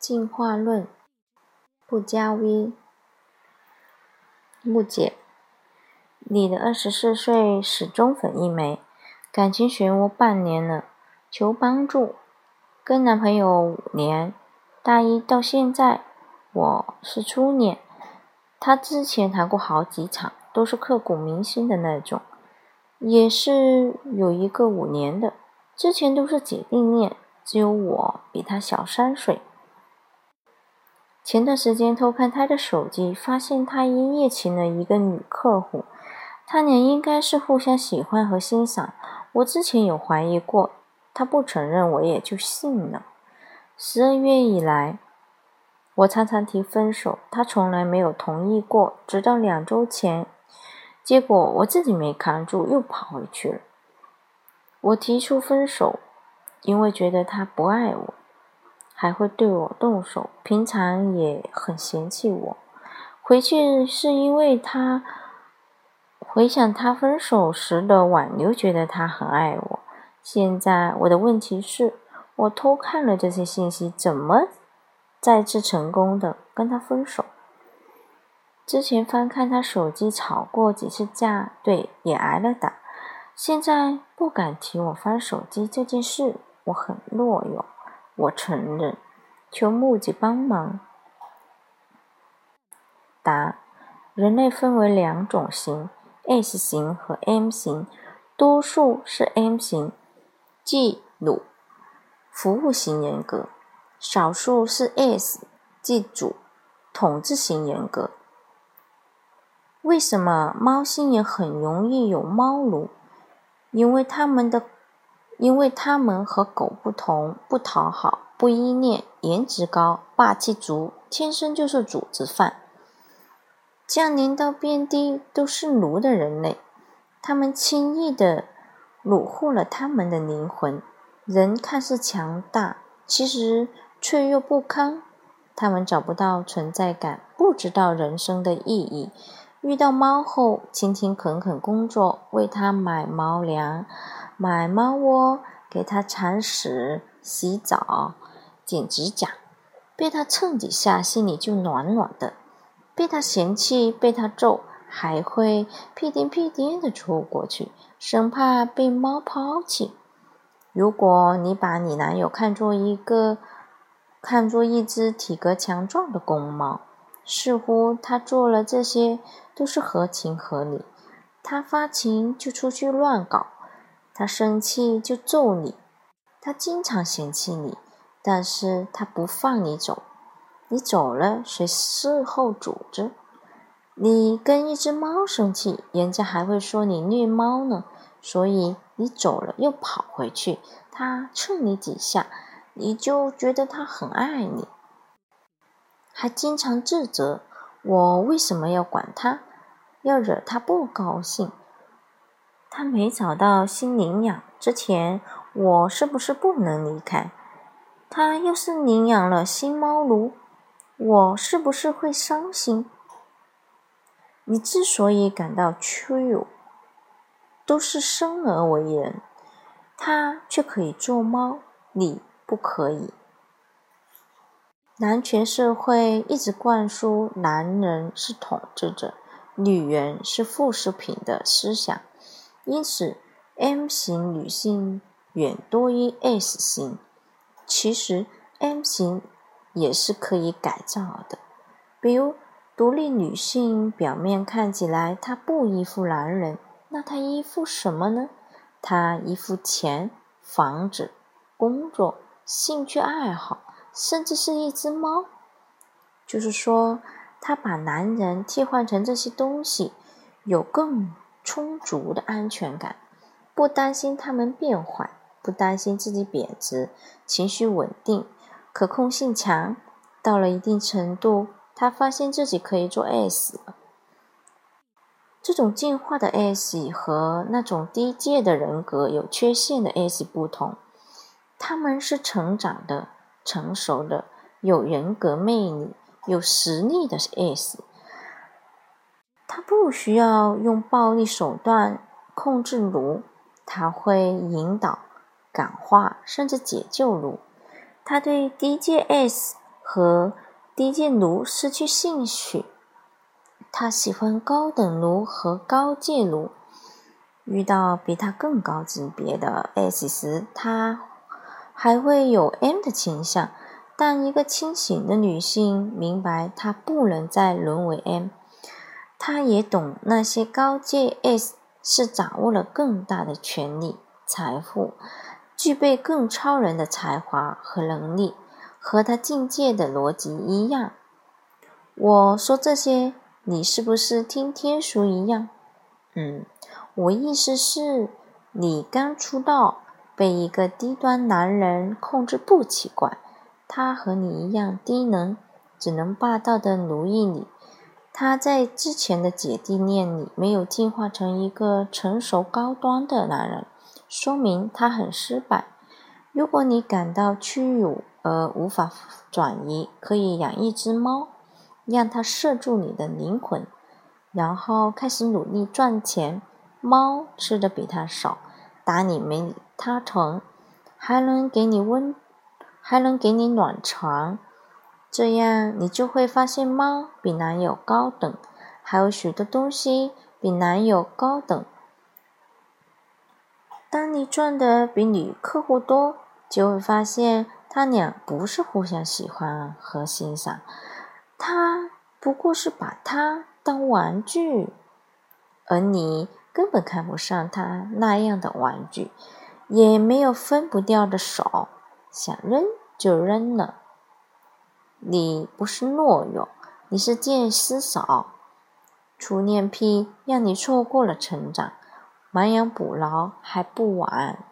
进化论，不加 V。木姐，你的二十四岁始终粉一枚，感情漩涡半年了，求帮助。跟男朋友五年，大一到现在，我是初恋。他之前谈过好几场，都是刻骨铭心的那种，也是有一个五年的，之前都是姐弟恋，只有我比他小三岁。前段时间偷看他的手机，发现他一夜情了一个女客户，他俩应该是互相喜欢和欣赏。我之前有怀疑过，他不承认，我也就信了。十二月以来，我常常提分手，他从来没有同意过，直到两周前，结果我自己没扛住，又跑回去了。我提出分手，因为觉得他不爱我。还会对我动手，平常也很嫌弃我。回去是因为他回想他分手时的挽留，觉得他很爱我。现在我的问题是，我偷看了这些信息，怎么再次成功的跟他分手？之前翻看他手机，吵过几次架，对，也挨了打。现在不敢提我翻手机这件事，我很懦弱。我承认，求木姐帮忙。答：人类分为两种型，S 型和 M 型，多数是 M 型，即鲁，服务型人格；少数是 S，即主，统治型人格。为什么猫星人很容易有猫奴？因为他们的。因为他们和狗不同，不讨好，不依恋，颜值高，霸气足，天生就是主子范。降临到遍地都是奴的人类，他们轻易的虏获了他们的灵魂。人看似强大，其实脆弱不堪。他们找不到存在感，不知道人生的意义。遇到猫后，勤勤恳恳工作，为它买猫粮。买猫窝，给它铲屎、洗澡、剪指甲，被它蹭几下，心里就暖暖的；被它嫌弃、被它揍，还会屁颠屁颠的冲过去，生怕被猫抛弃。如果你把你男友看作一个，看作一只体格强壮的公猫，似乎他做了这些都是合情合理。他发情就出去乱搞。他生气就揍你，他经常嫌弃你，但是他不放你走。你走了，谁事后组织？你跟一只猫生气，人家还会说你虐猫呢。所以你走了又跑回去，他蹭你几下，你就觉得他很爱你，还经常自责我为什么要管他，要惹他不高兴。他没找到新领养之前，我是不是不能离开？他要是领养了新猫奴，我是不是会伤心？你之所以感到屈辱，都是生而为人，他却可以做猫，你不可以。男权社会一直灌输男人是统治者，女人是附属品的思想。因此，M 型女性远多于 S 型。其实，M 型也是可以改造的。比如，独立女性表面看起来她不依附男人，那她依附什么呢？她依附钱、房子、工作、兴趣爱好，甚至是一只猫。就是说，她把男人替换成这些东西，有更。充足的安全感，不担心他们变坏，不担心自己贬值，情绪稳定，可控性强。到了一定程度，他发现自己可以做 S 了。这种进化的 S 和那种低阶的人格有缺陷的 S 不同，他们是成长的、成熟的、有人格魅力、有实力的 S。他不需要用暴力手段控制奴，他会引导、感化，甚至解救奴。他对低阶 S 和和低阶奴失去兴趣。他喜欢高等奴和高阶奴。遇到比他更高级别的 S 时，他还会有 M 的倾向。但一个清醒的女性明白，她不能再沦为 M。她也懂那些高阶 S 是掌握了更大的权力、财富，具备更超人的才华和能力，和他境界的逻辑一样。我说这些，你是不是听天书一样？嗯，我意思是，你刚出道，被一个低端男人控制不奇怪。他和你一样低能，只能霸道的奴役你。他在之前的姐弟恋里没有进化成一个成熟高端的男人，说明他很失败。如果你感到屈辱而无法转移，可以养一只猫，让它摄住你的灵魂，然后开始努力赚钱。猫吃的比它少，打你没他疼，还能给你温。还能给你暖床，这样你就会发现猫比男友高等，还有许多东西比男友高等。当你赚的比女客户多，就会发现他俩不是互相喜欢和欣赏，他不过是把他当玩具，而你根本看不上他那样的玩具，也没有分不掉的手。想扔就扔了，你不是懦弱，你是见识少。初恋癖让你错过了成长，亡羊补牢还不晚。